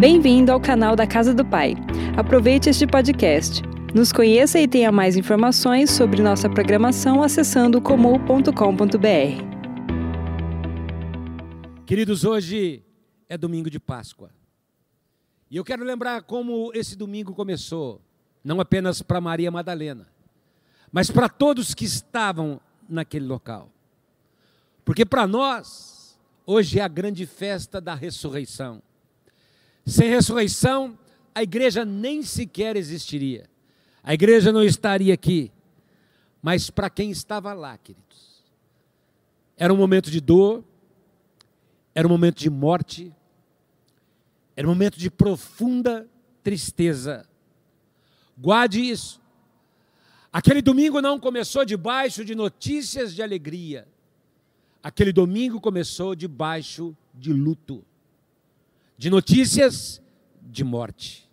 Bem-vindo ao canal da Casa do Pai. Aproveite este podcast. Nos conheça e tenha mais informações sobre nossa programação acessando comum.com.br. Queridos, hoje é domingo de Páscoa. E eu quero lembrar como esse domingo começou, não apenas para Maria Madalena, mas para todos que estavam naquele local. Porque para nós, hoje é a grande festa da ressurreição. Sem ressurreição, a igreja nem sequer existiria. A igreja não estaria aqui. Mas para quem estava lá, queridos, era um momento de dor, era um momento de morte, era um momento de profunda tristeza. Guarde isso. Aquele domingo não começou debaixo de notícias de alegria. Aquele domingo começou debaixo de luto, de notícias de morte.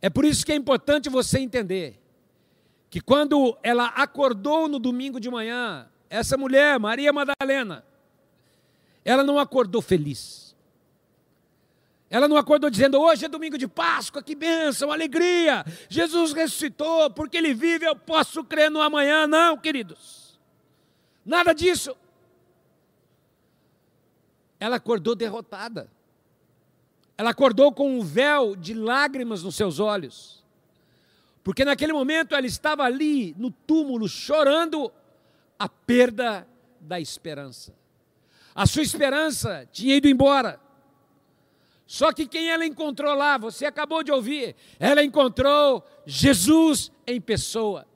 É por isso que é importante você entender que quando ela acordou no domingo de manhã, essa mulher, Maria Madalena, ela não acordou feliz. Ela não acordou dizendo: hoje é domingo de Páscoa, que bênção, alegria. Jesus ressuscitou, porque Ele vive, eu posso crer no amanhã. Não, queridos. Nada disso. Ela acordou derrotada. Ela acordou com um véu de lágrimas nos seus olhos. Porque naquele momento ela estava ali no túmulo chorando a perda da esperança. A sua esperança tinha ido embora. Só que quem ela encontrou lá, você acabou de ouvir, ela encontrou Jesus em pessoa.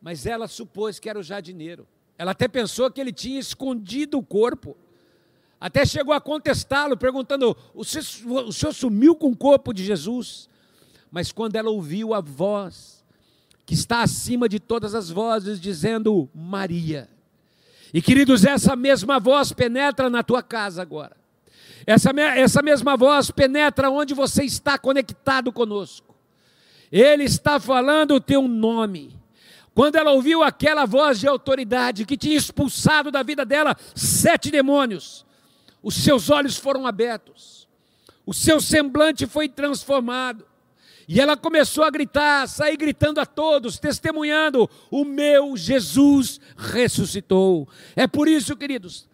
Mas ela supôs que era o jardineiro. Ela até pensou que ele tinha escondido o corpo. Até chegou a contestá-lo, perguntando: o senhor, o senhor sumiu com o corpo de Jesus? Mas quando ela ouviu a voz, que está acima de todas as vozes, dizendo Maria. E queridos, essa mesma voz penetra na tua casa agora. Essa, essa mesma voz penetra onde você está conectado conosco. Ele está falando o teu nome. Quando ela ouviu aquela voz de autoridade que tinha expulsado da vida dela sete demônios, os seus olhos foram abertos, o seu semblante foi transformado. E ela começou a gritar, sair gritando a todos, testemunhando: o meu Jesus ressuscitou. É por isso, queridos,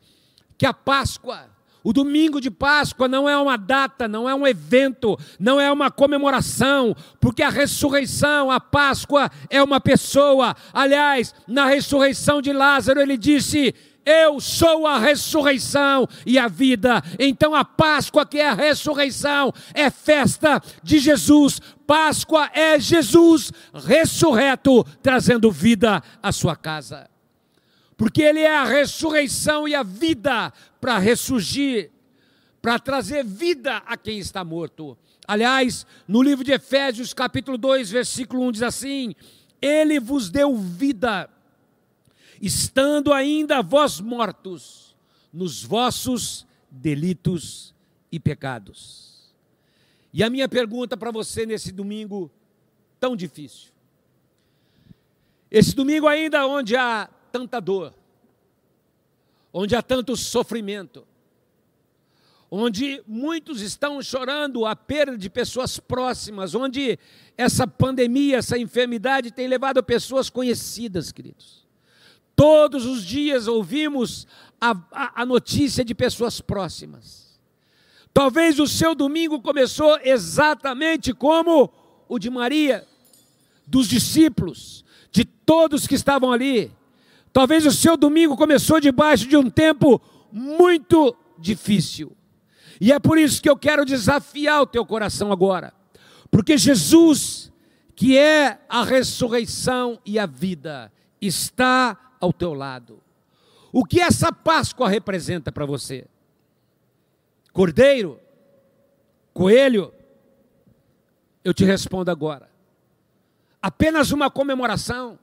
que a Páscoa, o domingo de Páscoa não é uma data, não é um evento, não é uma comemoração, porque a ressurreição, a Páscoa é uma pessoa. Aliás, na ressurreição de Lázaro, ele disse: eu sou a ressurreição e a vida. Então a Páscoa, que é a ressurreição, é festa de Jesus. Páscoa é Jesus ressurreto, trazendo vida à sua casa. Porque Ele é a ressurreição e a vida para ressurgir, para trazer vida a quem está morto. Aliás, no livro de Efésios, capítulo 2, versículo 1 diz assim: Ele vos deu vida estando ainda vós mortos nos vossos delitos e pecados. E a minha pergunta para você nesse domingo tão difícil. Esse domingo ainda onde há tanta dor, onde há tanto sofrimento, onde muitos estão chorando a perda de pessoas próximas, onde essa pandemia, essa enfermidade tem levado pessoas conhecidas, queridos. Todos os dias ouvimos a, a, a notícia de pessoas próximas. Talvez o seu domingo começou exatamente como o de Maria, dos discípulos, de todos que estavam ali. Talvez o seu domingo começou debaixo de um tempo muito difícil. E é por isso que eu quero desafiar o teu coração agora. Porque Jesus, que é a ressurreição e a vida, está ao teu lado. O que essa Páscoa representa para você? Cordeiro? Coelho? Eu te respondo agora. Apenas uma comemoração?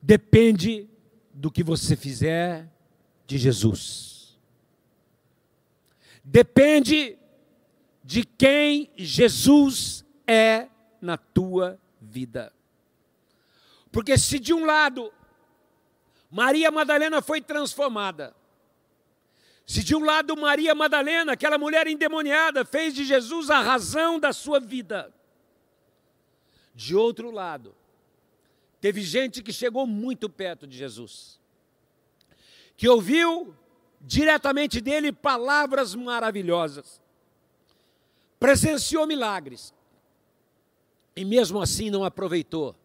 Depende do que você fizer de Jesus. Depende de quem Jesus é na tua vida. Porque se de um lado Maria Madalena foi transformada, Se de um lado Maria Madalena, aquela mulher endemoniada, fez de Jesus a razão da sua vida, de outro lado, teve gente que chegou muito perto de Jesus, que ouviu diretamente dele palavras maravilhosas, presenciou milagres, e mesmo assim não aproveitou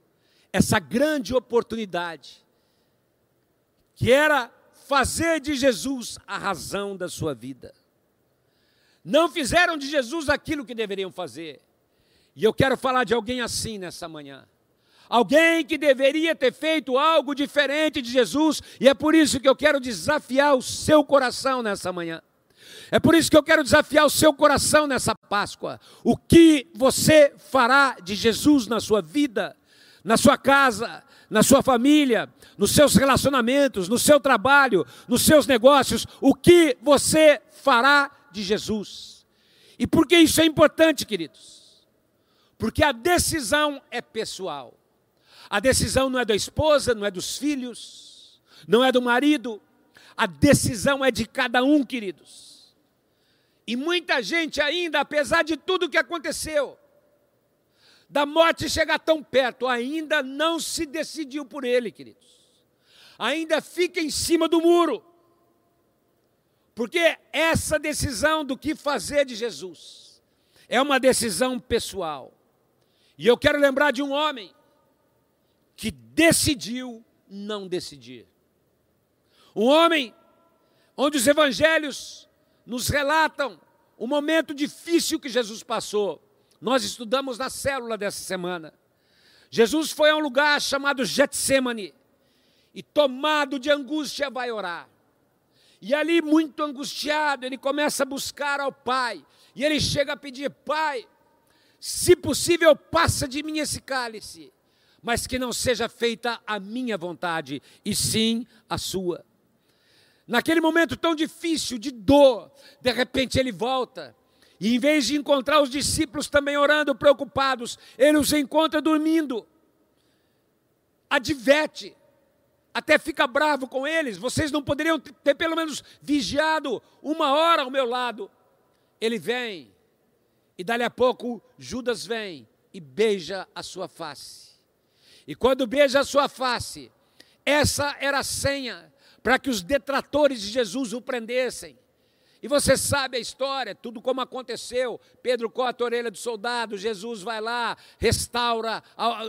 essa grande oportunidade, que era fazer de Jesus a razão da sua vida. Não fizeram de Jesus aquilo que deveriam fazer. E eu quero falar de alguém assim nessa manhã. Alguém que deveria ter feito algo diferente de Jesus, e é por isso que eu quero desafiar o seu coração nessa manhã. É por isso que eu quero desafiar o seu coração nessa Páscoa. O que você fará de Jesus na sua vida, na sua casa, na sua família, nos seus relacionamentos, no seu trabalho, nos seus negócios? O que você fará de Jesus? E por que isso é importante, queridos? Porque a decisão é pessoal. A decisão não é da esposa, não é dos filhos, não é do marido. A decisão é de cada um, queridos. E muita gente ainda, apesar de tudo que aconteceu, da morte chegar tão perto, ainda não se decidiu por ele, queridos. Ainda fica em cima do muro. Porque essa decisão do que fazer de Jesus é uma decisão pessoal. E eu quero lembrar de um homem que decidiu não decidir. Um homem onde os evangelhos nos relatam o momento difícil que Jesus passou. Nós estudamos na célula dessa semana. Jesus foi a um lugar chamado Getsemane e tomado de angústia vai orar. E ali, muito angustiado, ele começa a buscar ao Pai. E ele chega a pedir: Pai, se possível, passa de mim esse cálice, mas que não seja feita a minha vontade, e sim a sua. Naquele momento tão difícil, de dor, de repente ele volta. E em vez de encontrar os discípulos também orando, preocupados, ele os encontra dormindo. Adverte, até fica bravo com eles. Vocês não poderiam ter pelo menos vigiado uma hora ao meu lado. Ele vem, e dali a pouco Judas vem e beija a sua face. E quando beija a sua face, essa era a senha para que os detratores de Jesus o prendessem. E você sabe a história, tudo como aconteceu. Pedro corta a orelha do soldado, Jesus vai lá, restaura,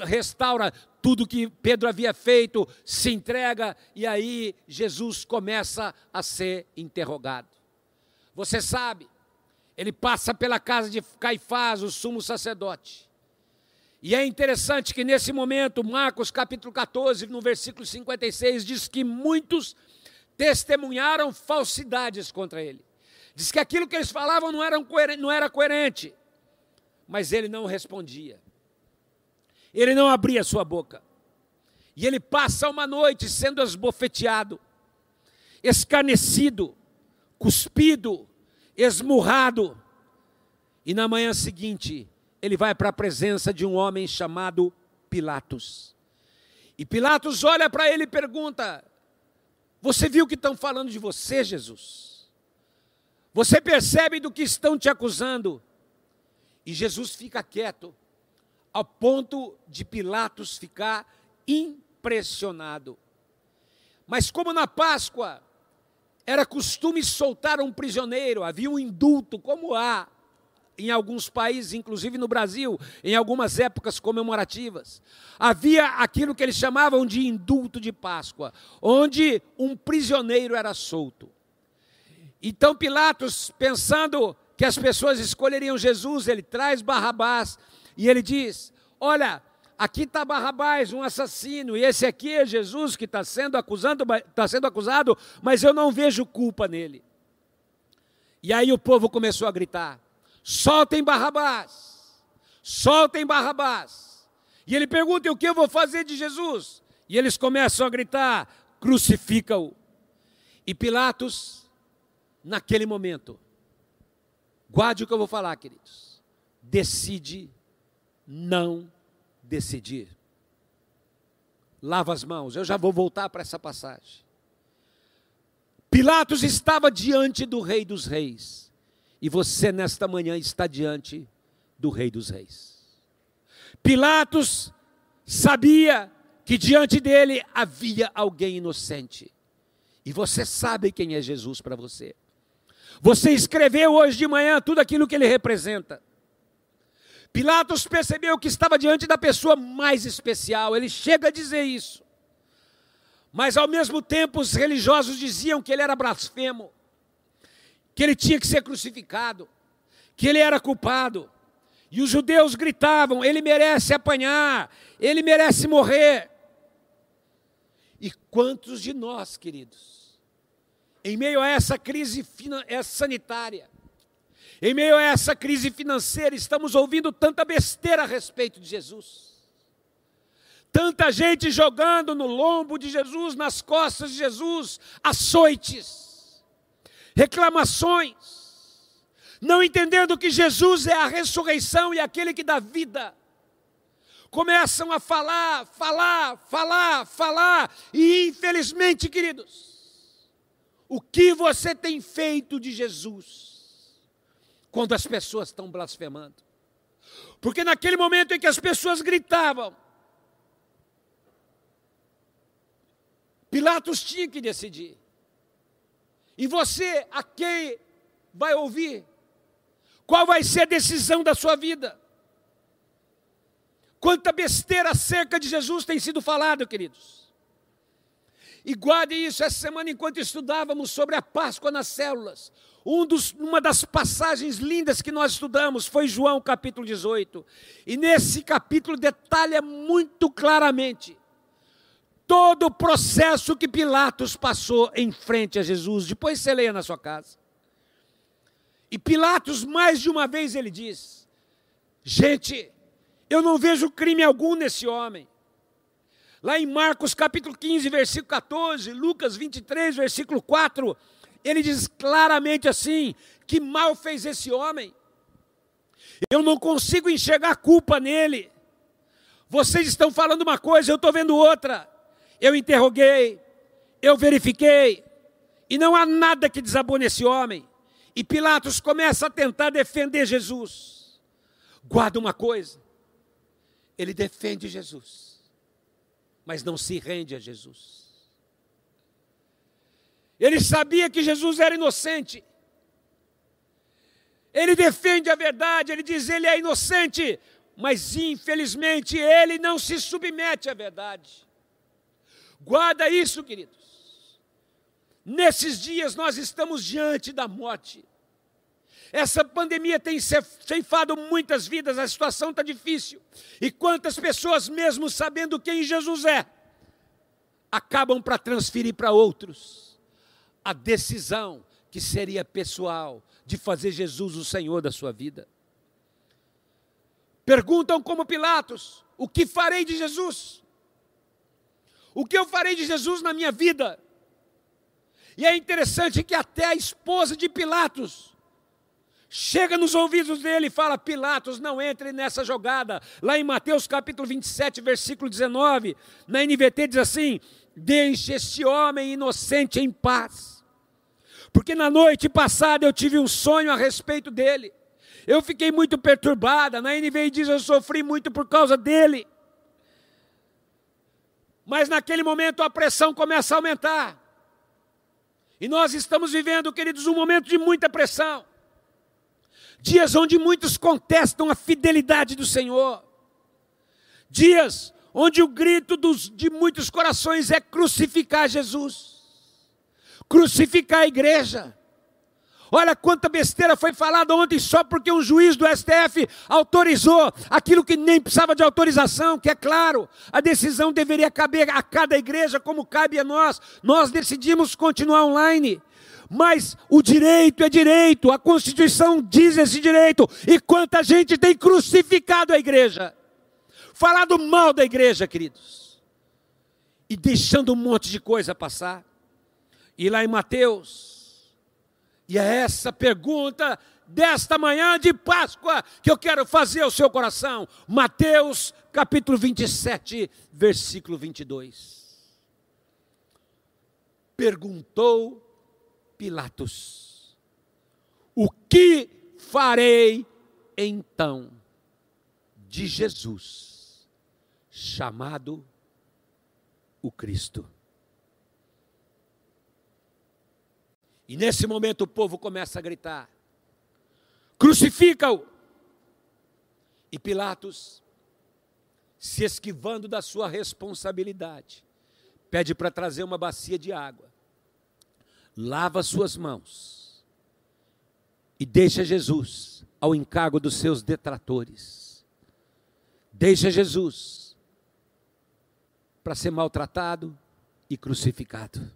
restaura tudo que Pedro havia feito, se entrega e aí Jesus começa a ser interrogado. Você sabe, ele passa pela casa de Caifás, o sumo sacerdote. E é interessante que nesse momento, Marcos capítulo 14, no versículo 56, diz que muitos testemunharam falsidades contra ele. Diz que aquilo que eles falavam não, era, não era coerente, mas ele não respondia. Ele não abria sua boca. E ele passa uma noite sendo esbofeteado, escarnecido, cuspido, esmurrado. E na manhã seguinte, ele vai para a presença de um homem chamado Pilatos. E Pilatos olha para ele e pergunta: Você viu o que estão falando de você, Jesus? Você percebe do que estão te acusando? E Jesus fica quieto, ao ponto de Pilatos ficar impressionado. Mas como na Páscoa era costume soltar um prisioneiro, havia um indulto, como há em alguns países, inclusive no Brasil, em algumas épocas comemorativas. Havia aquilo que eles chamavam de indulto de Páscoa, onde um prisioneiro era solto. Então Pilatos, pensando que as pessoas escolheriam Jesus, ele traz Barrabás e ele diz: Olha, aqui está Barrabás, um assassino, e esse aqui é Jesus que está sendo, acusando, está sendo acusado, mas eu não vejo culpa nele. E aí o povo começou a gritar: soltem Barrabás, soltem Barrabás. E ele pergunta: o que eu vou fazer de Jesus? E eles começam a gritar: crucifica-o. E Pilatos, naquele momento, guarde o que eu vou falar, queridos, decide não decidir. Lava as mãos, eu já vou voltar para essa passagem. Pilatos estava diante do Rei dos Reis, e você nesta manhã está diante do Rei dos Reis. Pilatos sabia que diante dele havia alguém inocente, e você sabe quem é Jesus para você. Você escreveu hoje de manhã tudo aquilo que ele representa. Pilatos percebeu que estava diante da pessoa mais especial, ele chega a dizer isso. Mas ao mesmo tempo os religiosos diziam que ele era blasfemo, que ele tinha que ser crucificado, que ele era culpado. E os judeus gritavam: ele merece apanhar, ele merece morrer. E quantos de nós, queridos, em meio a essa crise sanitária, em meio a essa crise financeira, estamos ouvindo tanta besteira a respeito de Jesus. Tanta gente jogando no lombo de Jesus, nas costas de Jesus, açoites, reclamações, não entendendo que Jesus é a ressurreição e aquele que dá vida. Começam a falar, falar, falar, falar, e infelizmente, queridos, o que você tem feito de Jesus? quando as pessoas estão blasfemando. Porque naquele momento em que as pessoas gritavam, Pilatos tinha que decidir. E você, a quem vai ouvir? Qual vai ser a decisão da sua vida? Quanta besteira acerca de Jesus tem sido falado, queridos. E guarde isso, essa semana, enquanto estudávamos sobre a Páscoa nas células, um dos, uma das passagens lindas que nós estudamos foi João capítulo 18. E nesse capítulo detalha muito claramente todo o processo que Pilatos passou em frente a Jesus. Depois você leia na sua casa. E Pilatos, mais de uma vez, ele diz: Gente, eu não vejo crime algum nesse homem. Lá em Marcos capítulo 15, versículo 14, Lucas 23, versículo 4, ele diz claramente assim: que mal fez esse homem? Eu não consigo enxergar culpa nele. Vocês estão falando uma coisa, eu estou vendo outra. Eu interroguei, eu verifiquei, e não há nada que desabone esse homem. E Pilatos começa a tentar defender Jesus. Guarda uma coisa: ele defende Jesus, mas não se rende a Jesus. Ele sabia que Jesus era inocente. Ele defende a verdade, ele diz ele é inocente, mas infelizmente ele não se submete à verdade. Guarda isso, queridos. Nesses dias nós estamos diante da morte. Essa pandemia tem ceifado muitas vidas, a situação está difícil. E quantas pessoas, mesmo sabendo quem Jesus é, acabam para transferir para outros a decisão que seria pessoal de fazer Jesus o Senhor da sua vida. Perguntam como Pilatos: o que farei de Jesus? O que eu farei de Jesus na minha vida? E é interessante que até a esposa de Pilatos chega nos ouvidos dele e fala: Pilatos, não entre nessa jogada. Lá em Mateus capítulo 27, versículo 19, na NVT diz assim: Deixe este homem inocente em paz. Porque na noite passada eu tive um sonho a respeito dele. Eu fiquei muito perturbada. Na NVI diz: Eu sofri muito por causa dele. Mas naquele momento a pressão começa a aumentar. E nós estamos vivendo, queridos, um momento de muita pressão. Dias onde muitos contestam a fidelidade do Senhor. Dias onde o grito dos, de muitos corações é crucificar Jesus crucificar a igreja. Olha quanta besteira foi falada ontem só porque um juiz do STF autorizou aquilo que nem precisava de autorização, que é claro, a decisão deveria caber a cada igreja como cabe a nós. Nós decidimos continuar online. Mas o direito é direito, a Constituição diz esse direito, e quanta gente tem crucificado a igreja, falado mal da igreja, queridos, e deixando um monte de coisa passar. E lá em Mateus, e é essa pergunta desta manhã de Páscoa que eu quero fazer ao seu coração. Mateus capítulo 27, versículo 22. Perguntou Pilatos: O que farei então de Jesus, chamado o Cristo? E nesse momento o povo começa a gritar: crucifica-o! E Pilatos, se esquivando da sua responsabilidade, pede para trazer uma bacia de água, lava suas mãos e deixa Jesus ao encargo dos seus detratores. Deixa Jesus para ser maltratado e crucificado.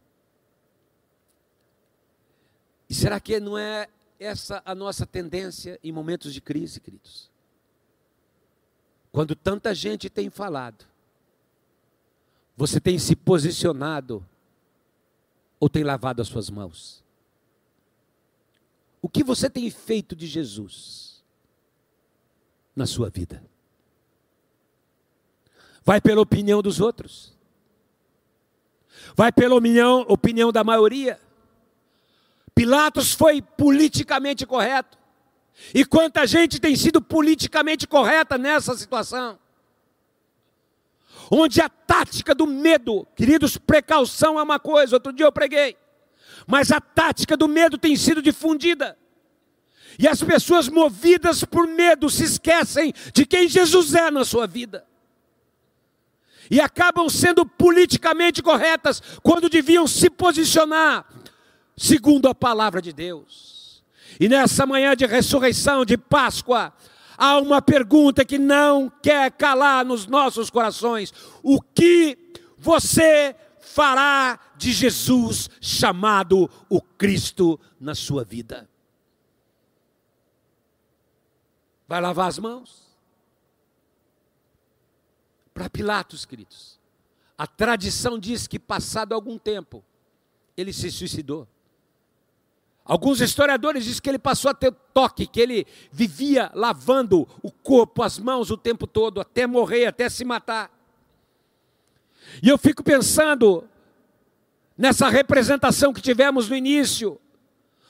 E será que não é essa a nossa tendência em momentos de crise, queridos? Quando tanta gente tem falado, você tem se posicionado ou tem lavado as suas mãos? O que você tem feito de Jesus na sua vida? Vai pela opinião dos outros? Vai pela opinião, opinião da maioria? Pilatos foi politicamente correto. E quanta gente tem sido politicamente correta nessa situação? Onde a tática do medo, queridos, precaução é uma coisa, outro dia eu preguei, mas a tática do medo tem sido difundida. E as pessoas movidas por medo se esquecem de quem Jesus é na sua vida. E acabam sendo politicamente corretas quando deviam se posicionar segundo a palavra de Deus. E nessa manhã de ressurreição, de Páscoa, há uma pergunta que não quer calar nos nossos corações: o que você fará de Jesus chamado o Cristo na sua vida? Vai lavar as mãos? Para Pilatos, queridos, a tradição diz que, passado algum tempo, ele se suicidou. Alguns historiadores dizem que ele passou a ter toque, que ele vivia lavando o corpo, as mãos o tempo todo, até morrer, até se matar. E eu fico pensando nessa representação que tivemos no início,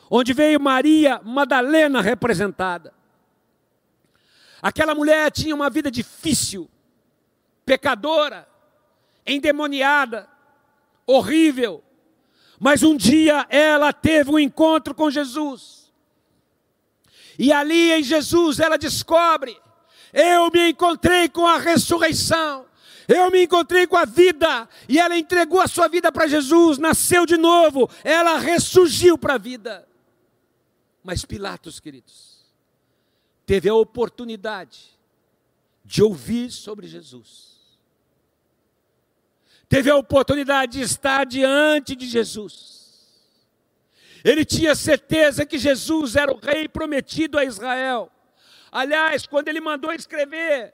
onde veio Maria Madalena representada. Aquela mulher tinha uma vida difícil, pecadora, endemoniada, horrível, mas um dia ela teve um encontro com Jesus. E ali em Jesus ela descobre: eu me encontrei com a ressurreição. Eu me encontrei com a vida e ela entregou a sua vida para Jesus, nasceu de novo, ela ressurgiu para a vida. Mas Pilatos, queridos, teve a oportunidade de ouvir sobre Jesus teve a oportunidade de estar diante de Jesus. Ele tinha certeza que Jesus era o rei prometido a Israel. Aliás, quando ele mandou escrever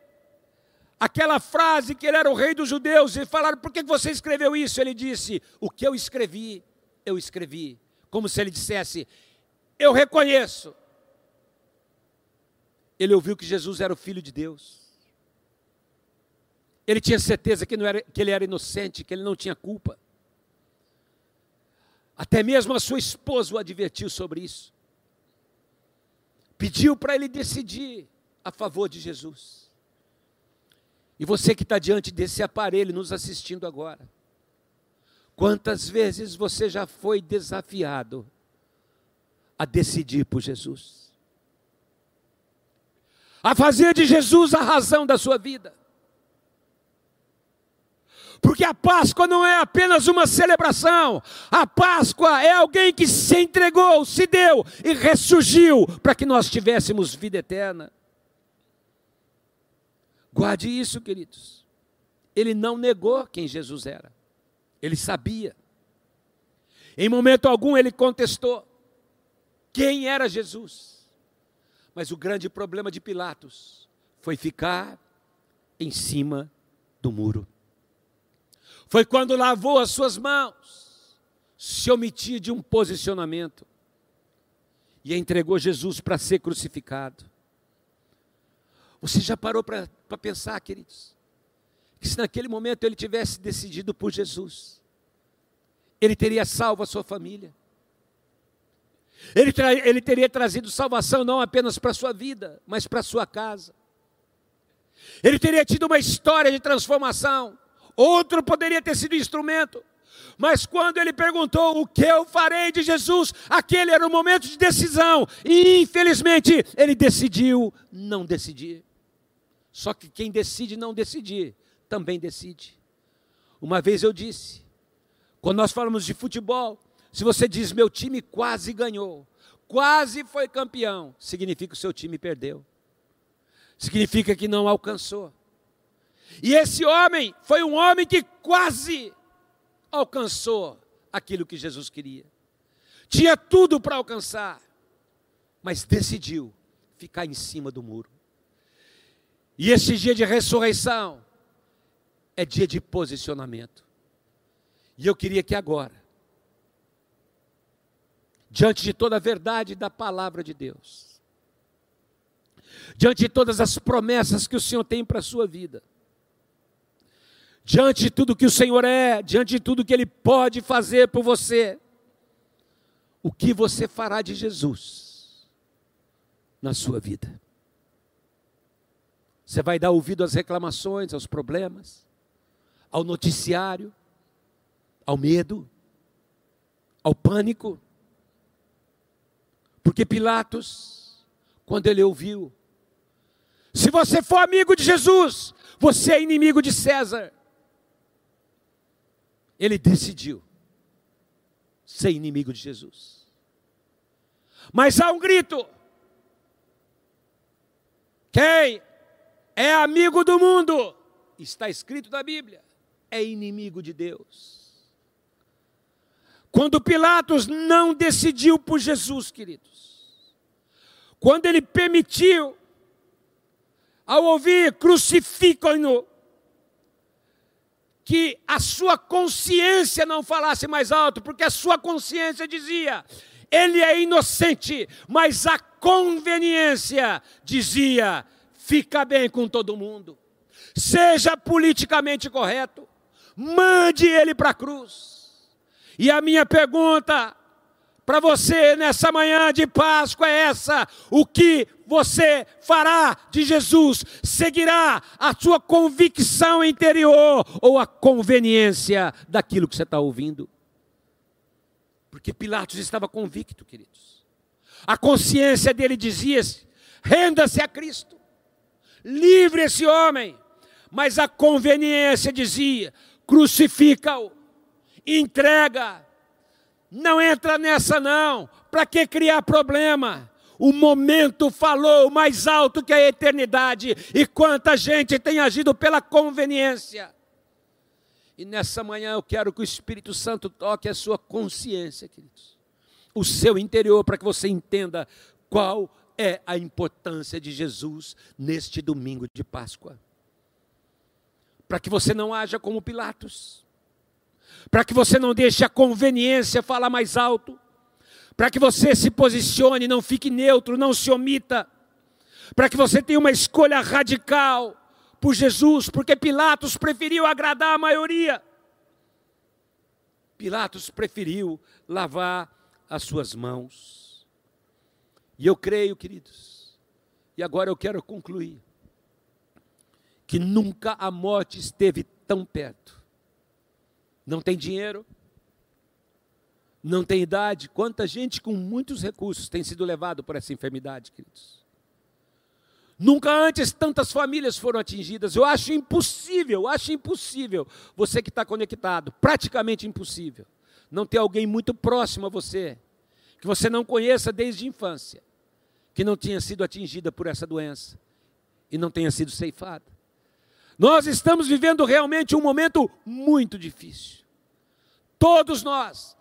aquela frase que ele era o rei dos judeus, e falaram: por que você escreveu isso? Ele disse: o que eu escrevi, eu escrevi. Como se ele dissesse: eu reconheço. Ele ouviu que Jesus era o filho de Deus. Ele tinha certeza que, era, que ele era inocente, que ele não tinha culpa. Até mesmo a sua esposa o advertiu sobre isso. Pediu para ele decidir a favor de Jesus. E você que está diante desse aparelho nos assistindo agora, quantas vezes você já foi desafiado a decidir por Jesus? A fazer de Jesus a razão da sua vida? Porque a Páscoa não é apenas uma celebração, a Páscoa é alguém que se entregou, se deu e ressurgiu para que nós tivéssemos vida eterna. Guarde isso, queridos. Ele não negou quem Jesus era, ele sabia. Em momento algum ele contestou quem era Jesus. Mas o grande problema de Pilatos foi ficar em cima do muro. Foi quando lavou as suas mãos, se omitiu de um posicionamento e entregou Jesus para ser crucificado. Você já parou para pensar, queridos, que se naquele momento ele tivesse decidido por Jesus, ele teria salvo a sua família, Ele, ele teria trazido salvação não apenas para a sua vida, mas para a sua casa. Ele teria tido uma história de transformação. Outro poderia ter sido instrumento. Mas quando ele perguntou o que eu farei de Jesus, aquele era o momento de decisão. E infelizmente ele decidiu não decidir. Só que quem decide não decidir, também decide. Uma vez eu disse, quando nós falamos de futebol, se você diz meu time quase ganhou, quase foi campeão, significa que o seu time perdeu. Significa que não alcançou. E esse homem foi um homem que quase alcançou aquilo que Jesus queria. Tinha tudo para alcançar, mas decidiu ficar em cima do muro. E esse dia de ressurreição é dia de posicionamento. E eu queria que agora, diante de toda a verdade da palavra de Deus, diante de todas as promessas que o Senhor tem para a sua vida, diante de tudo que o Senhor é, diante de tudo que Ele pode fazer por você, o que você fará de Jesus na sua vida? Você vai dar ouvido às reclamações, aos problemas, ao noticiário, ao medo, ao pânico? Porque Pilatos, quando ele ouviu, se você for amigo de Jesus, você é inimigo de César ele decidiu ser inimigo de Jesus. Mas há um grito: quem é amigo do mundo, está escrito na Bíblia, é inimigo de Deus. Quando Pilatos não decidiu por Jesus, queridos, quando ele permitiu, ao ouvir crucificam-no, que a sua consciência não falasse mais alto, porque a sua consciência dizia: ele é inocente, mas a conveniência dizia: fica bem com todo mundo, seja politicamente correto, mande ele para a cruz. E a minha pergunta para você nessa manhã de Páscoa é essa: o que você fará de Jesus? Seguirá a sua convicção interior ou a conveniência daquilo que você está ouvindo? Porque Pilatos estava convicto, queridos. A consciência dele dizia: renda-se a Cristo, livre esse homem. Mas a conveniência dizia: crucifica-o, entrega não entra nessa não. Para que criar problema? O momento falou mais alto que a eternidade. E quanta gente tem agido pela conveniência. E nessa manhã eu quero que o Espírito Santo toque a sua consciência, queridos. O seu interior, para que você entenda qual é a importância de Jesus neste domingo de Páscoa. Para que você não haja como Pilatos para que você não deixe a conveniência falar mais alto, para que você se posicione, não fique neutro, não se omita, para que você tenha uma escolha radical por Jesus, porque Pilatos preferiu agradar a maioria. Pilatos preferiu lavar as suas mãos. E eu creio, queridos, e agora eu quero concluir, que nunca a morte esteve tão perto não tem dinheiro, não tem idade. Quanta gente com muitos recursos tem sido levado por essa enfermidade, queridos. Nunca antes tantas famílias foram atingidas. Eu acho impossível, acho impossível você que está conectado, praticamente impossível, não ter alguém muito próximo a você, que você não conheça desde a infância, que não tenha sido atingida por essa doença e não tenha sido ceifada. Nós estamos vivendo realmente um momento muito difícil. Todos nós.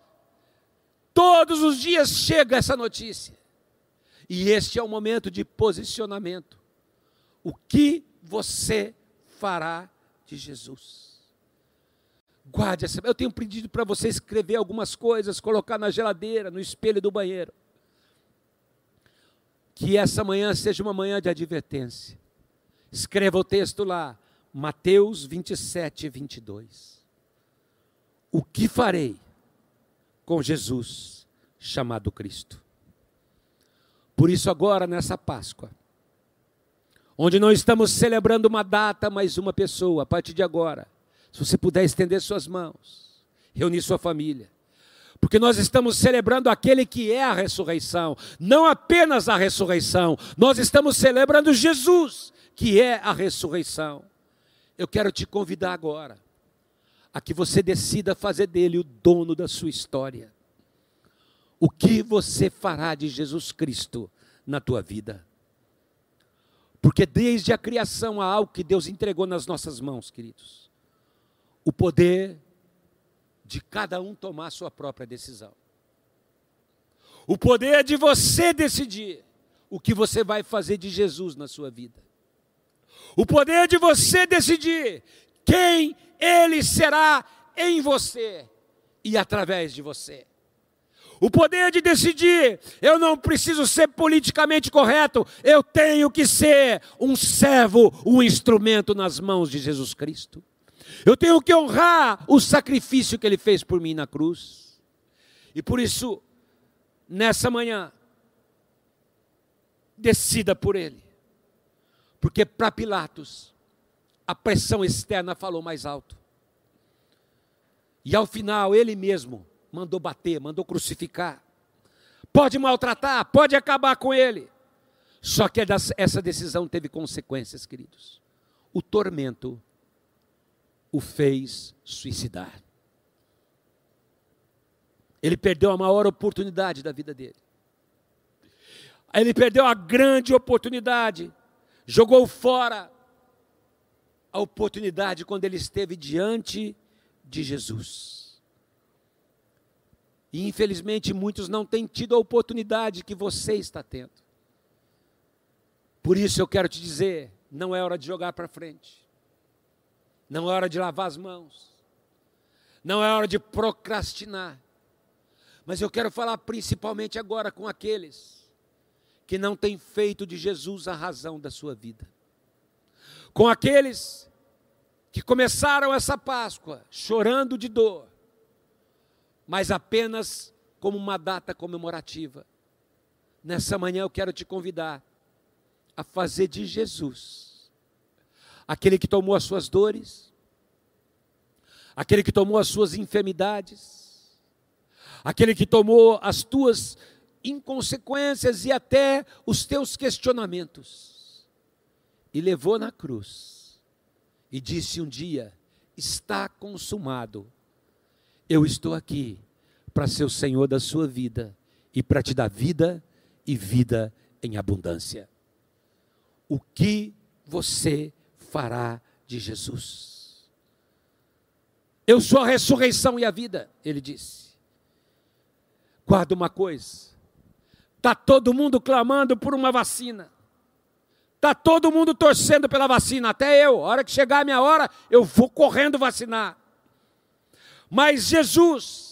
Todos os dias chega essa notícia. E este é o momento de posicionamento. O que você fará de Jesus? Guarde essa. Eu tenho pedido para você escrever algumas coisas, colocar na geladeira, no espelho do banheiro. Que essa manhã seja uma manhã de advertência. Escreva o texto lá. Mateus 27, 22. O que farei com Jesus chamado Cristo? Por isso, agora, nessa Páscoa, onde não estamos celebrando uma data, mas uma pessoa, a partir de agora, se você puder estender suas mãos, reunir sua família, porque nós estamos celebrando aquele que é a ressurreição, não apenas a ressurreição, nós estamos celebrando Jesus, que é a ressurreição. Eu quero te convidar agora a que você decida fazer dele o dono da sua história. O que você fará de Jesus Cristo na tua vida? Porque desde a criação há algo que Deus entregou nas nossas mãos, queridos. O poder de cada um tomar a sua própria decisão. O poder de você decidir o que você vai fazer de Jesus na sua vida. O poder de você decidir quem ele será em você e através de você. O poder de decidir, eu não preciso ser politicamente correto, eu tenho que ser um servo, um instrumento nas mãos de Jesus Cristo. Eu tenho que honrar o sacrifício que ele fez por mim na cruz. E por isso, nessa manhã, decida por ele. Porque para Pilatos, a pressão externa falou mais alto. E ao final, ele mesmo mandou bater, mandou crucificar. Pode maltratar, pode acabar com ele. Só que essa decisão teve consequências, queridos. O tormento o fez suicidar. Ele perdeu a maior oportunidade da vida dele. Ele perdeu a grande oportunidade, jogou fora a oportunidade quando ele esteve diante de Jesus. E infelizmente muitos não têm tido a oportunidade que você está tendo. Por isso eu quero te dizer: não é hora de jogar para frente. Não é hora de lavar as mãos. Não é hora de procrastinar. Mas eu quero falar principalmente agora com aqueles que não têm feito de Jesus a razão da sua vida. Com aqueles que começaram essa Páscoa chorando de dor, mas apenas como uma data comemorativa. Nessa manhã eu quero te convidar a fazer de Jesus aquele que tomou as suas dores, aquele que tomou as suas enfermidades, aquele que tomou as tuas inconsequências e até os teus questionamentos, e levou na cruz, e disse um dia: Está consumado, eu estou aqui para ser o Senhor da sua vida e para te dar vida e vida em abundância. O que você fará de Jesus. Eu sou a ressurreição e a vida, ele disse. Guarda uma coisa: está todo mundo clamando por uma vacina, está todo mundo torcendo pela vacina, até eu. A hora que chegar a minha hora, eu vou correndo vacinar. Mas Jesus,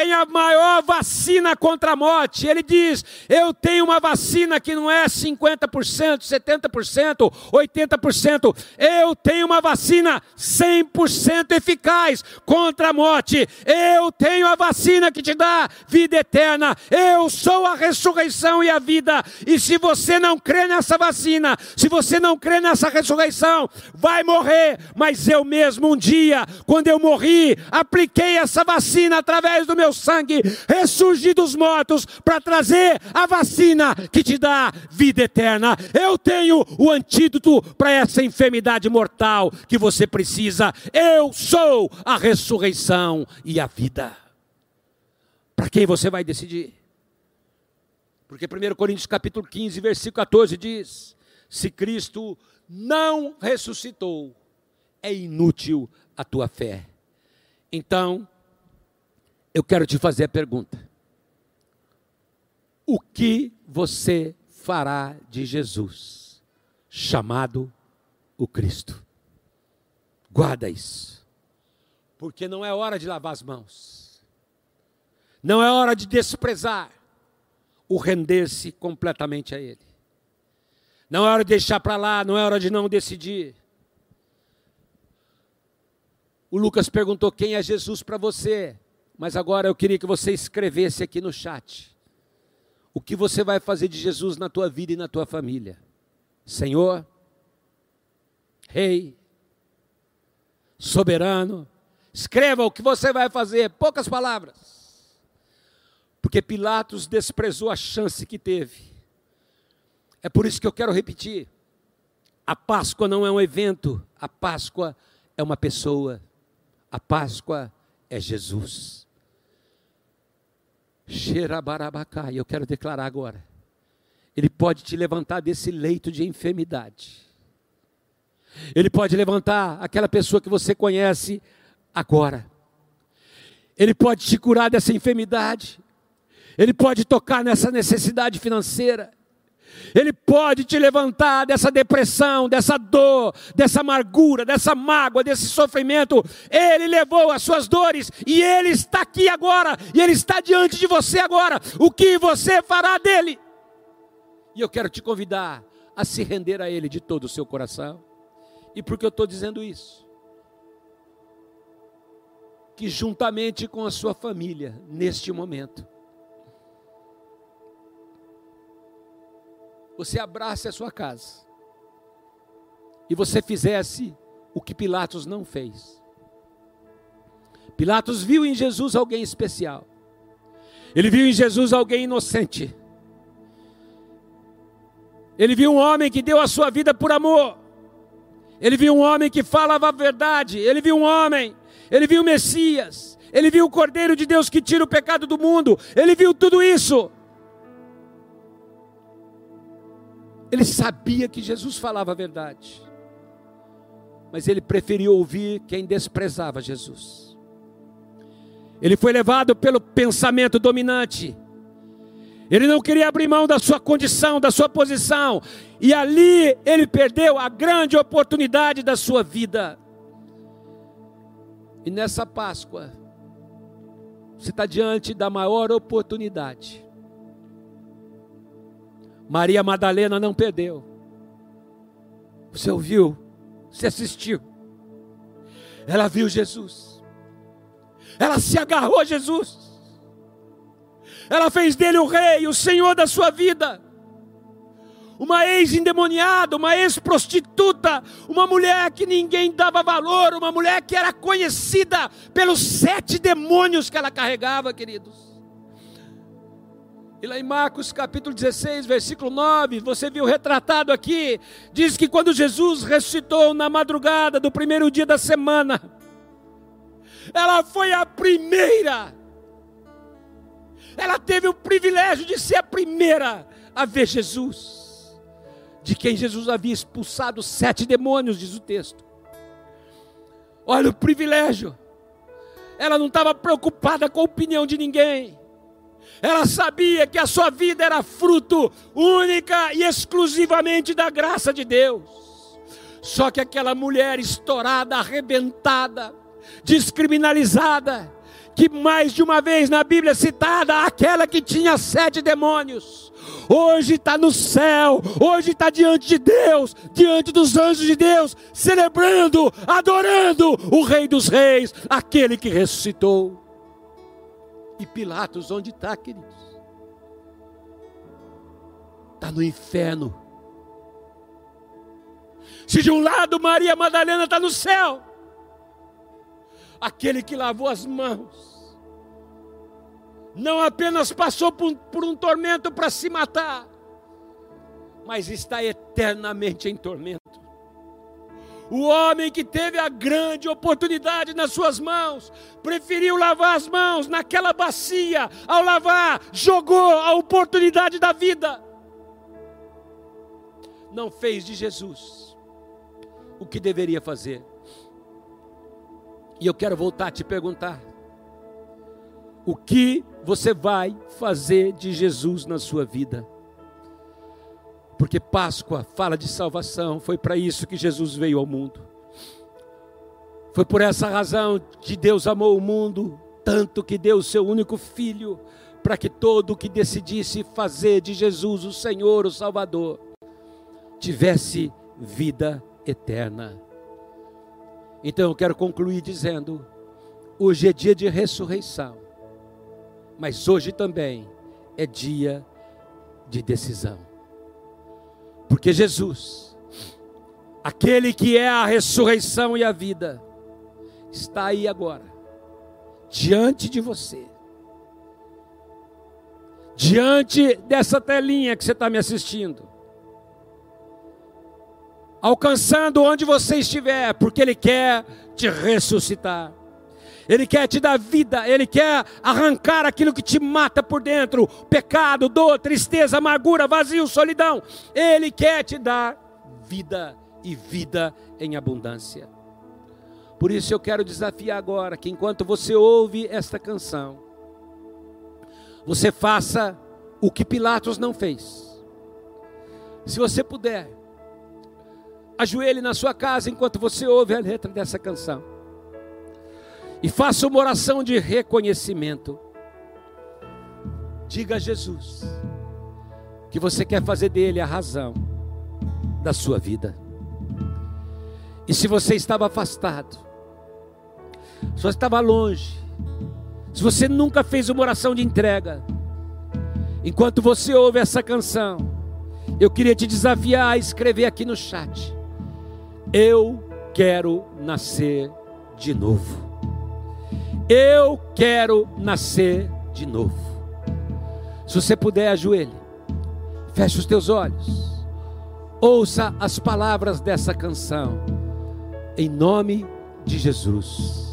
tem a maior vacina contra a morte. Ele diz: Eu tenho uma vacina que não é 50%, 70%, 80%. Eu tenho uma vacina 100% eficaz contra a morte. Eu tenho a vacina que te dá vida eterna. Eu sou a ressurreição e a vida. E se você não crê nessa vacina, se você não crê nessa ressurreição, vai morrer. Mas eu mesmo, um dia, quando eu morri, apliquei essa vacina através do meu sangue, ressurgir dos mortos para trazer a vacina que te dá vida eterna. Eu tenho o antídoto para essa enfermidade mortal que você precisa. Eu sou a ressurreição e a vida. Para quem você vai decidir? Porque 1 Coríntios capítulo 15, versículo 14 diz: Se Cristo não ressuscitou, é inútil a tua fé. Então, eu quero te fazer a pergunta: o que você fará de Jesus, chamado o Cristo? Guarda isso, porque não é hora de lavar as mãos, não é hora de desprezar o render-se completamente a Ele. Não é hora de deixar para lá, não é hora de não decidir. O Lucas perguntou: quem é Jesus para você? Mas agora eu queria que você escrevesse aqui no chat o que você vai fazer de Jesus na tua vida e na tua família. Senhor, Rei, soberano, escreva o que você vai fazer, poucas palavras. Porque Pilatos desprezou a chance que teve. É por isso que eu quero repetir: a Páscoa não é um evento, a Páscoa é uma pessoa, a Páscoa é Jesus. Xerabarabacai, eu quero declarar agora. Ele pode te levantar desse leito de enfermidade. Ele pode levantar aquela pessoa que você conhece agora. Ele pode te curar dessa enfermidade. Ele pode tocar nessa necessidade financeira. Ele pode te levantar dessa depressão, dessa dor, dessa amargura, dessa mágoa, desse sofrimento. Ele levou as suas dores e Ele está aqui agora, e Ele está diante de você agora. O que você fará dele? E eu quero te convidar a se render a Ele de todo o seu coração. E por que eu estou dizendo isso? Que juntamente com a sua família, neste momento, você abrace a sua casa e você fizesse o que Pilatos não fez. Pilatos viu em Jesus alguém especial. Ele viu em Jesus alguém inocente. Ele viu um homem que deu a sua vida por amor. Ele viu um homem que falava a verdade. Ele viu um homem. Ele viu o Messias. Ele viu o Cordeiro de Deus que tira o pecado do mundo. Ele viu tudo isso. Ele sabia que Jesus falava a verdade, mas ele preferiu ouvir quem desprezava Jesus. Ele foi levado pelo pensamento dominante. Ele não queria abrir mão da sua condição, da sua posição, e ali ele perdeu a grande oportunidade da sua vida. E nessa Páscoa, você está diante da maior oportunidade Maria Madalena não perdeu. Você ouviu? Você assistiu? Ela viu Jesus. Ela se agarrou a Jesus. Ela fez dele o rei, o senhor da sua vida. Uma ex-endemoniada, uma ex-prostituta, uma mulher que ninguém dava valor, uma mulher que era conhecida pelos sete demônios que ela carregava, queridos. E lá em Marcos capítulo 16, versículo 9, você viu retratado aqui, diz que quando Jesus ressuscitou na madrugada do primeiro dia da semana, ela foi a primeira, ela teve o privilégio de ser a primeira a ver Jesus, de quem Jesus havia expulsado sete demônios, diz o texto. Olha o privilégio, ela não estava preocupada com a opinião de ninguém, ela sabia que a sua vida era fruto única e exclusivamente da graça de Deus. Só que aquela mulher estourada, arrebentada, descriminalizada, que mais de uma vez na Bíblia é citada, aquela que tinha sete demônios, hoje está no céu, hoje está diante de Deus, diante dos anjos de Deus, celebrando, adorando o Rei dos Reis, aquele que ressuscitou. E Pilatos, onde está, queridos? Está no inferno. Se de um lado Maria Madalena está no céu, aquele que lavou as mãos, não apenas passou por, por um tormento para se matar, mas está eternamente em tormento. O homem que teve a grande oportunidade nas suas mãos, preferiu lavar as mãos naquela bacia, ao lavar, jogou a oportunidade da vida. Não fez de Jesus o que deveria fazer. E eu quero voltar a te perguntar: o que você vai fazer de Jesus na sua vida? Porque Páscoa fala de salvação, foi para isso que Jesus veio ao mundo. Foi por essa razão que Deus amou o mundo, tanto que deu o seu único filho, para que todo o que decidisse fazer de Jesus o Senhor, o Salvador, tivesse vida eterna. Então eu quero concluir dizendo: hoje é dia de ressurreição, mas hoje também é dia de decisão. Porque Jesus, aquele que é a ressurreição e a vida, está aí agora, diante de você, diante dessa telinha que você está me assistindo, alcançando onde você estiver, porque Ele quer te ressuscitar. Ele quer te dar vida, Ele quer arrancar aquilo que te mata por dentro: pecado, dor, tristeza, amargura, vazio, solidão. Ele quer te dar vida e vida em abundância. Por isso eu quero desafiar agora que enquanto você ouve esta canção, você faça o que Pilatos não fez. Se você puder, ajoelhe na sua casa enquanto você ouve a letra dessa canção e faça uma oração de reconhecimento. Diga a Jesus que você quer fazer dele a razão da sua vida. E se você estava afastado, se você estava longe, se você nunca fez uma oração de entrega, enquanto você ouve essa canção, eu queria te desafiar a escrever aqui no chat: Eu quero nascer de novo. Eu quero nascer de novo. Se você puder, ajoelhe. Feche os teus olhos. Ouça as palavras dessa canção. Em nome de Jesus.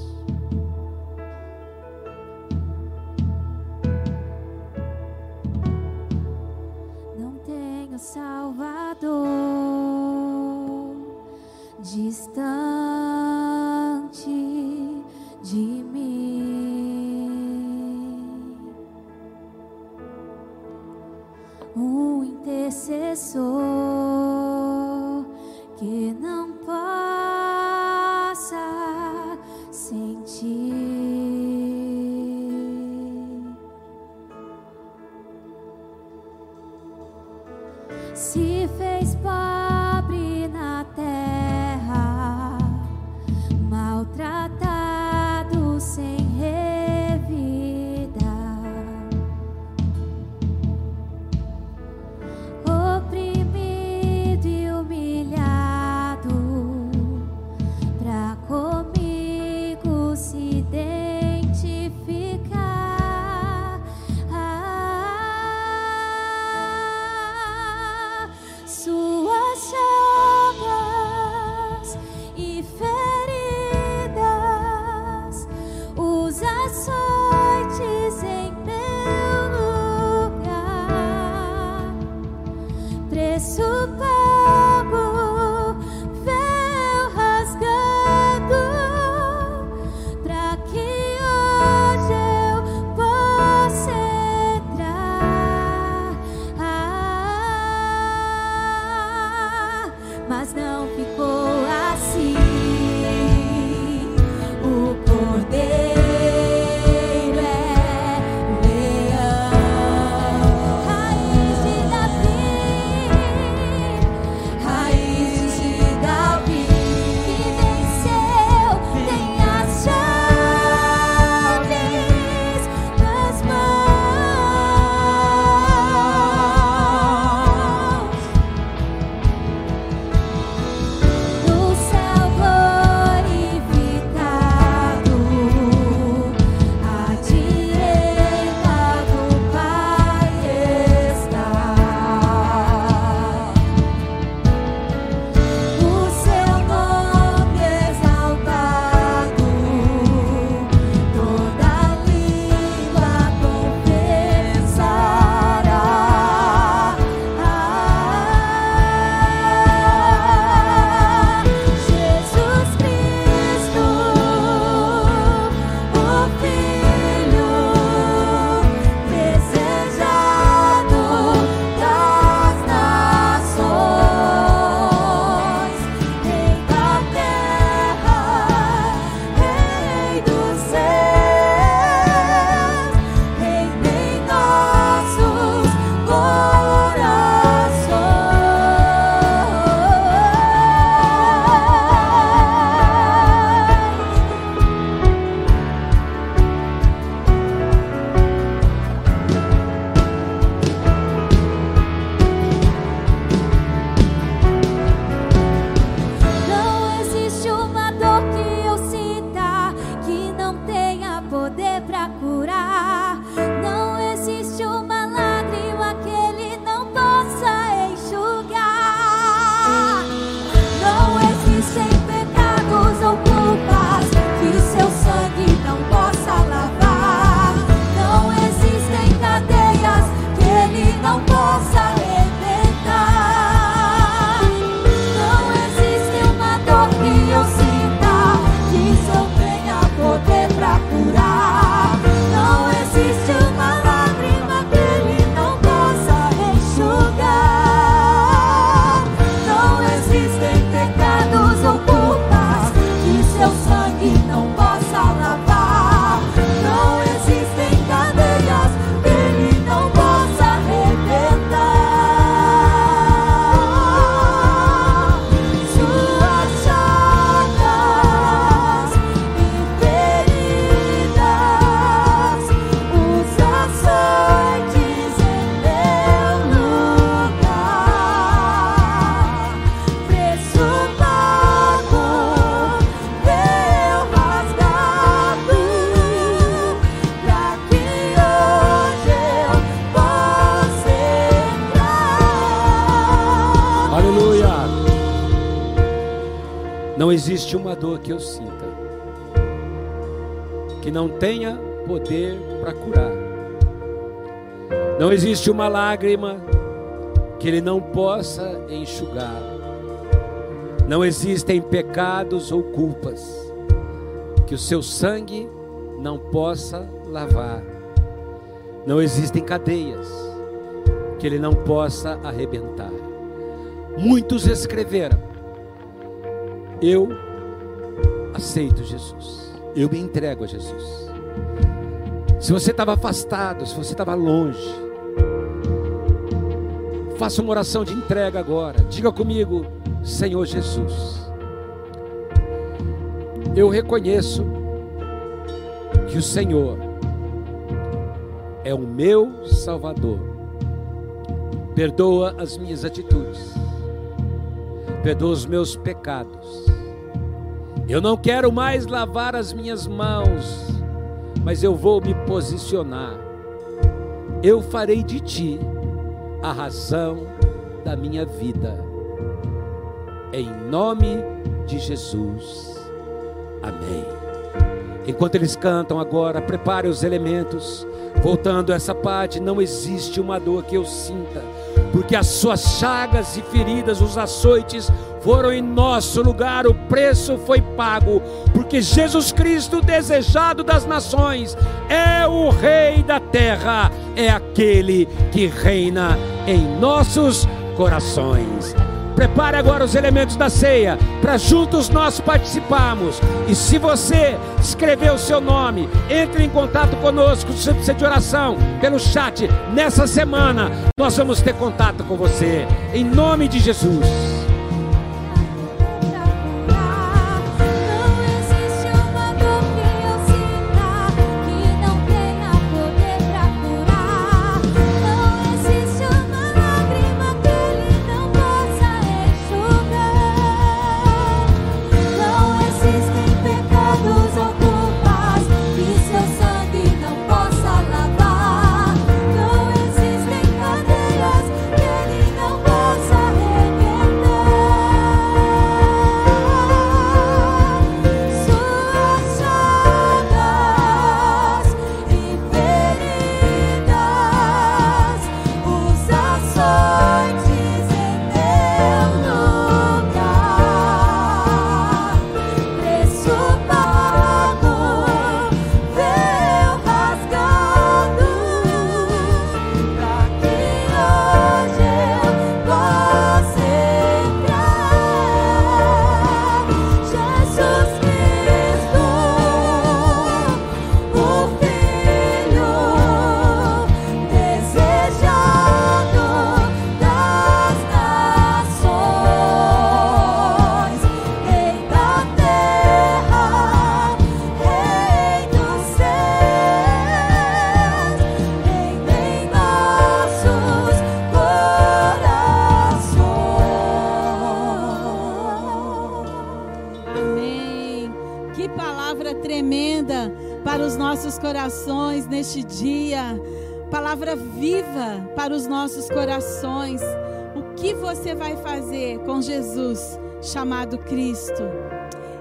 Existe uma dor que eu sinta que não tenha poder para curar. Não existe uma lágrima que Ele não possa enxugar. Não existem pecados ou culpas que o seu sangue não possa lavar. Não existem cadeias que Ele não possa arrebentar. Muitos escreveram: Eu aceito Jesus, eu me entrego a Jesus. Se você estava afastado, se você estava longe, faça uma oração de entrega agora. Diga comigo, Senhor Jesus, eu reconheço que o Senhor é o meu Salvador. Perdoa as minhas atitudes, perdoa os meus pecados. Eu não quero mais lavar as minhas mãos mas eu vou me posicionar. Eu farei de ti a razão da minha vida. Em nome de Jesus. Amém. Enquanto eles cantam agora, prepare os elementos. Voltando a essa parte, não existe uma dor que eu sinta, porque as suas chagas e feridas, os açoites, foram em nosso lugar, o preço foi pago, porque Jesus Cristo, desejado das nações, é o Rei da terra, é aquele que reina em nossos corações. Prepare agora os elementos da ceia para juntos nós participarmos. E se você escreveu o seu nome, entre em contato conosco, se precisa de oração, pelo chat. Nessa semana nós vamos ter contato com você. Em nome de Jesus. Jesus chamado Cristo?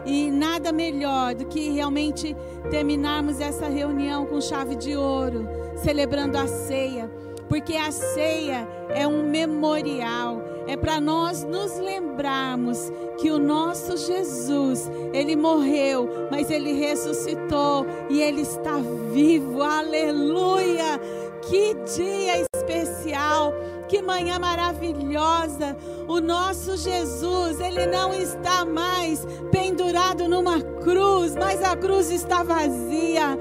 E nada melhor do que realmente terminarmos essa reunião com chave de ouro, celebrando a ceia, porque a ceia é um memorial, é para nós nos lembrarmos que o nosso Jesus, ele morreu, mas ele ressuscitou e ele está vivo. Aleluia! Que dia especial! Que manhã maravilhosa! O nosso Jesus, ele não está mais pendurado numa cruz, mas a cruz está vazia.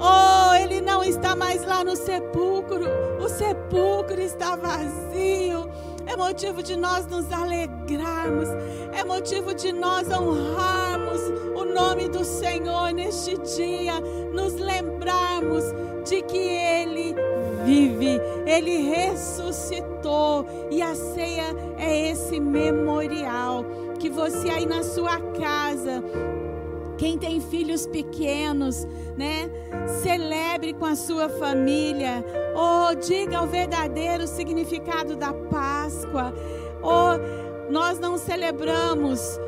Oh, ele não está mais lá no sepulcro, o sepulcro está vazio. É motivo de nós nos alegrarmos, é motivo de nós honrarmos o nome do Senhor neste dia, nos lembrarmos de que Ele vive, Ele ressuscitou e a ceia é esse memorial que você aí na sua casa quem tem filhos pequenos, né? Celebre com a sua família. Oh, diga o verdadeiro significado da Páscoa. Oh, nós não celebramos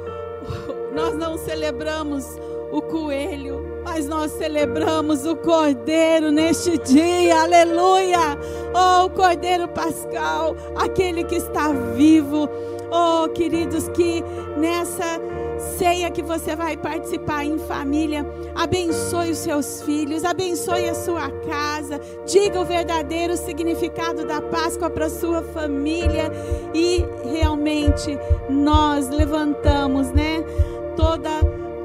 nós não celebramos o coelho, mas nós celebramos o cordeiro neste dia, aleluia! Oh, o cordeiro pascal, aquele que está vivo. Oh, queridos, que nessa ceia que você vai participar em família, abençoe os seus filhos, abençoe a sua casa, diga o verdadeiro significado da Páscoa para sua família e realmente nós levantamos, né, toda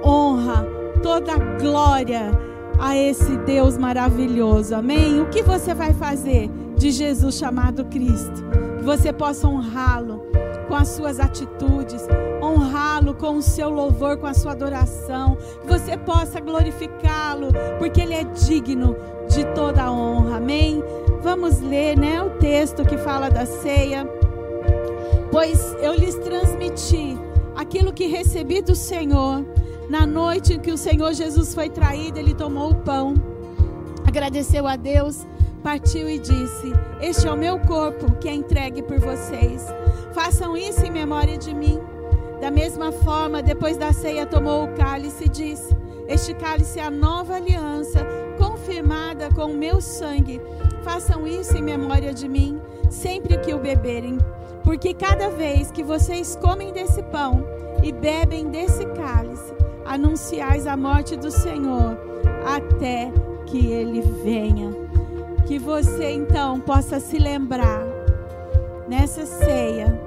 honra, toda glória a esse Deus maravilhoso. Amém. O que você vai fazer de Jesus chamado Cristo? Que você possa honrá-lo com as suas atitudes, honrá-lo com o seu louvor, com a sua adoração, que você possa glorificá-lo, porque ele é digno de toda a honra. Amém. Vamos ler, né, o texto que fala da ceia. Pois eu lhes transmiti aquilo que recebi do Senhor. Na noite em que o Senhor Jesus foi traído, ele tomou o pão, agradeceu a Deus, partiu e disse: Este é o meu corpo que é entregue por vocês. Façam isso em memória de mim. Da mesma forma, depois da ceia, tomou o cálice e disse: Este cálice é a nova aliança, confirmada com o meu sangue. Façam isso em memória de mim, sempre que o beberem. Porque cada vez que vocês comem desse pão e bebem desse cálice, anunciais a morte do Senhor até que ele venha. Que você então possa se lembrar nessa ceia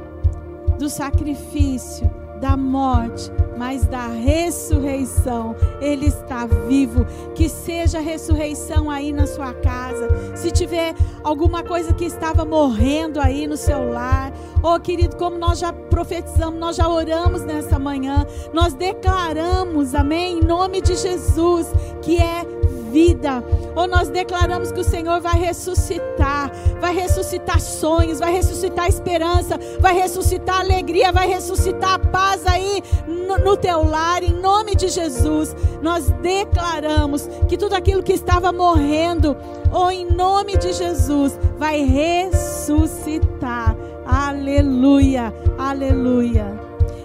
do sacrifício, da morte, mas da ressurreição. Ele está vivo. Que seja ressurreição aí na sua casa. Se tiver alguma coisa que estava morrendo aí no seu lar, oh querido, como nós já profetizamos, nós já oramos nessa manhã, nós declaramos, amém, em nome de Jesus, que é vida. Ou nós declaramos que o Senhor vai ressuscitar, vai ressuscitar sonhos, vai ressuscitar esperança, vai ressuscitar alegria, vai ressuscitar paz aí no, no teu lar, em nome de Jesus. Nós declaramos que tudo aquilo que estava morrendo, ou em nome de Jesus, vai ressuscitar. Aleluia, aleluia.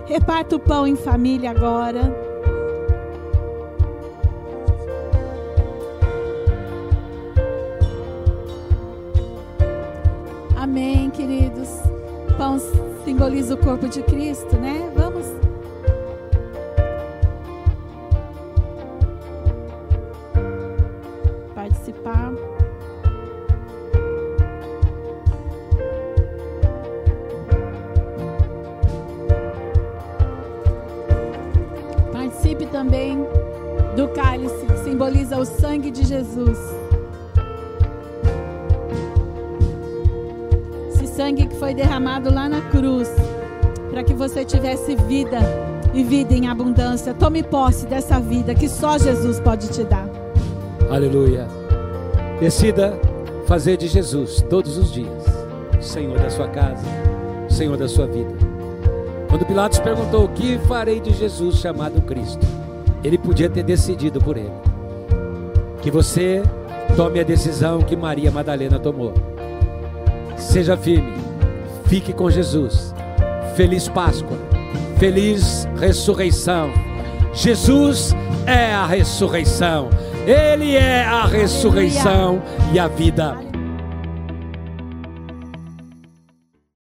Reparta o pão em família agora. Amém, queridos. Pão simboliza o corpo de Cristo, né? Vamos. Participar. Participe também do cálice que simboliza o sangue de Jesus. Tivesse vida e vida em abundância. Tome posse dessa vida que só Jesus pode te dar. Aleluia. Decida fazer de Jesus todos os dias o Senhor da sua casa, o Senhor da sua vida. Quando Pilatos perguntou o que farei de Jesus chamado Cristo, ele podia ter decidido por ele. Que você tome a decisão que Maria Madalena tomou. Seja firme, fique com Jesus. Feliz Páscoa, feliz ressurreição. Jesus é a ressurreição, Ele é a ressurreição e a vida.